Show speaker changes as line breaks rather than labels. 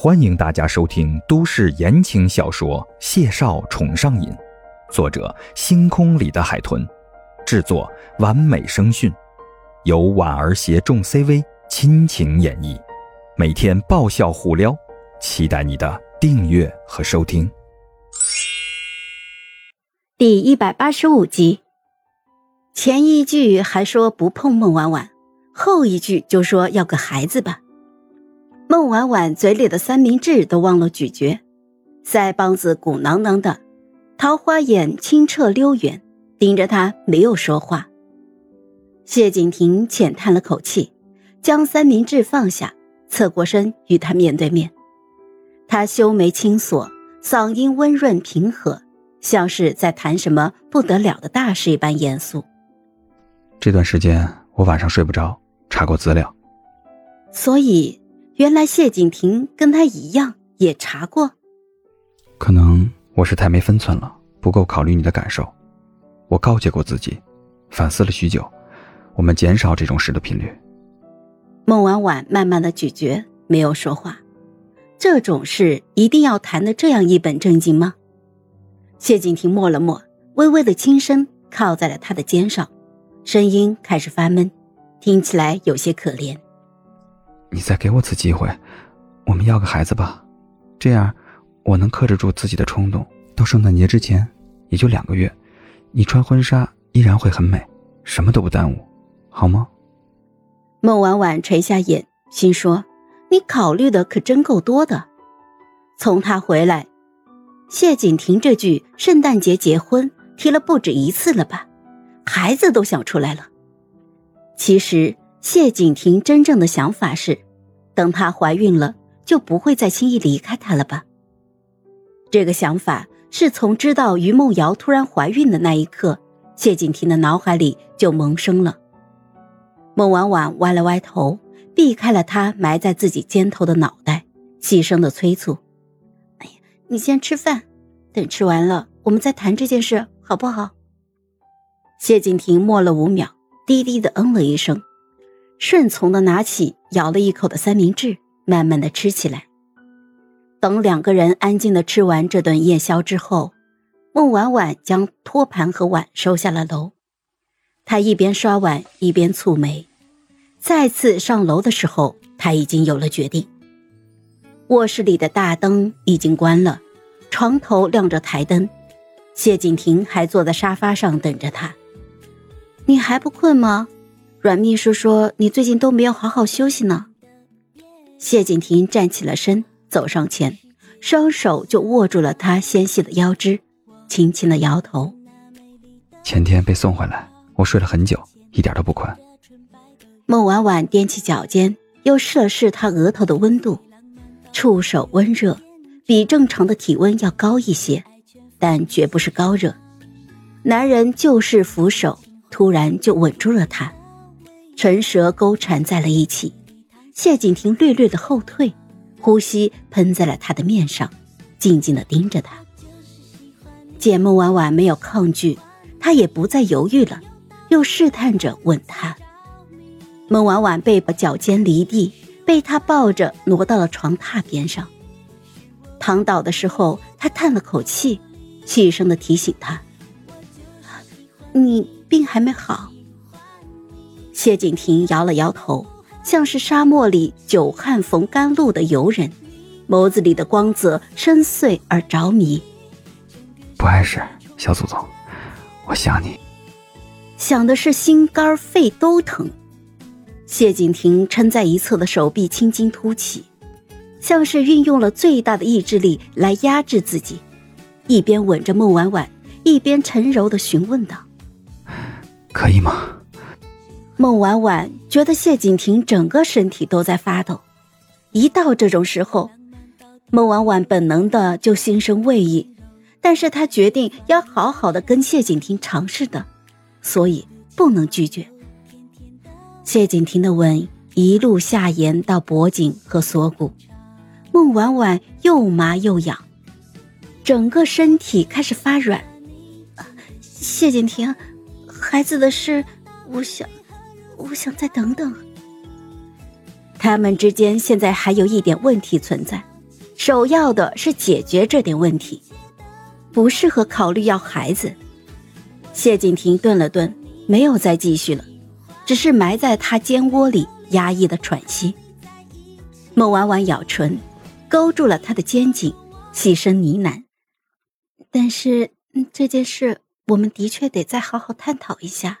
欢迎大家收听都市言情小说《谢少宠上瘾》，作者：星空里的海豚，制作：完美声讯，由婉儿携众 CV 亲情演绎，每天爆笑互撩，期待你的订阅和收听。
第一百八十五集，前一句还说不碰孟婉婉，后一句就说要个孩子吧。孟婉婉嘴里的三明治都忘了咀嚼，腮帮子鼓囊囊的，桃花眼清澈溜圆，盯着他没有说话。谢景亭浅叹了口气，将三明治放下，侧过身与他面对面。他修眉轻锁，嗓音温润平和，像是在谈什么不得了的大事一般严肃。
这段时间我晚上睡不着，查过资料，
所以。原来谢景亭跟他一样也查过，
可能我是太没分寸了，不够考虑你的感受。我告诫过自己，反思了许久，我们减少这种事的频率。
孟婉婉慢慢的咀嚼，没有说话。这种事一定要谈的这样一本正经吗？谢景亭默了默，微微的轻声靠在了他的肩上，声音开始发闷，听起来有些可怜。
你再给我次机会，我们要个孩子吧，这样我能克制住自己的冲动。到圣诞节之前，也就两个月，你穿婚纱依然会很美，什么都不耽误，好吗？
孟婉婉垂下眼，心说：“你考虑的可真够多的。”从他回来，谢景亭这句“圣诞节结婚”提了不止一次了吧？孩子都想出来了。其实。谢景亭真正的想法是，等她怀孕了，就不会再轻易离开他了吧？这个想法是从知道于梦瑶突然怀孕的那一刻，谢景亭的脑海里就萌生了。孟婉婉歪了歪头，避开了他埋在自己肩头的脑袋，细声的催促：“哎呀，你先吃饭，等吃完了，我们再谈这件事，好不好？”谢景亭默了五秒，低低的嗯了一声。顺从的拿起咬了一口的三明治，慢慢的吃起来。等两个人安静的吃完这顿夜宵之后，孟婉婉将托盘和碗收下了楼。她一边刷碗一边蹙眉。再次上楼的时候，她已经有了决定。卧室里的大灯已经关了，床头亮着台灯，谢景亭还坐在沙发上等着她。你还不困吗？阮秘书说：“你最近都没有好好休息呢。”谢景亭站起了身，走上前，双手就握住了他纤细的腰肢，轻轻的摇头。
前天被送回来，我睡了很久，一点都不困。
孟婉婉踮起脚尖，又试了试他额头的温度，触手温热，比正常的体温要高一些，但绝不是高热。男人就是扶手，突然就吻住了她。唇舌勾缠在了一起，谢景亭略略的后退，呼吸喷在了他的面上，静静的盯着他。见孟婉婉没有抗拒，他也不再犹豫了，又试探着吻她。孟婉婉被脚尖离地，被他抱着挪到了床榻边上。躺倒的时候，他叹了口气，细声的提醒他：“你病还没好。”谢景亭摇了摇头，像是沙漠里久旱逢甘露的游人，眸子里的光泽深邃而着迷。
不碍事，小祖宗，我想你，
想的是心肝肺都疼。谢景亭撑在一侧的手臂青筋凸起，像是运用了最大的意志力来压制自己，一边吻着孟婉婉，一边沉柔的询问道：“
可以吗？”
孟婉婉觉得谢景亭整个身体都在发抖，一到这种时候，孟婉婉本能的就心生畏意，但是她决定要好好的跟谢景亭尝试的，所以不能拒绝。谢景亭的吻一路下延到脖颈和锁骨，孟婉婉又麻又痒，整个身体开始发软。谢景亭，孩子的事，我想。我想再等等。他们之间现在还有一点问题存在，首要的是解决这点问题，不适合考虑要孩子。谢景亭顿了顿，没有再继续了，只是埋在他肩窝里压抑的喘息。孟婉婉咬唇，勾住了他的肩颈，细声呢喃：“但是这件事，我们的确得再好好探讨一下。”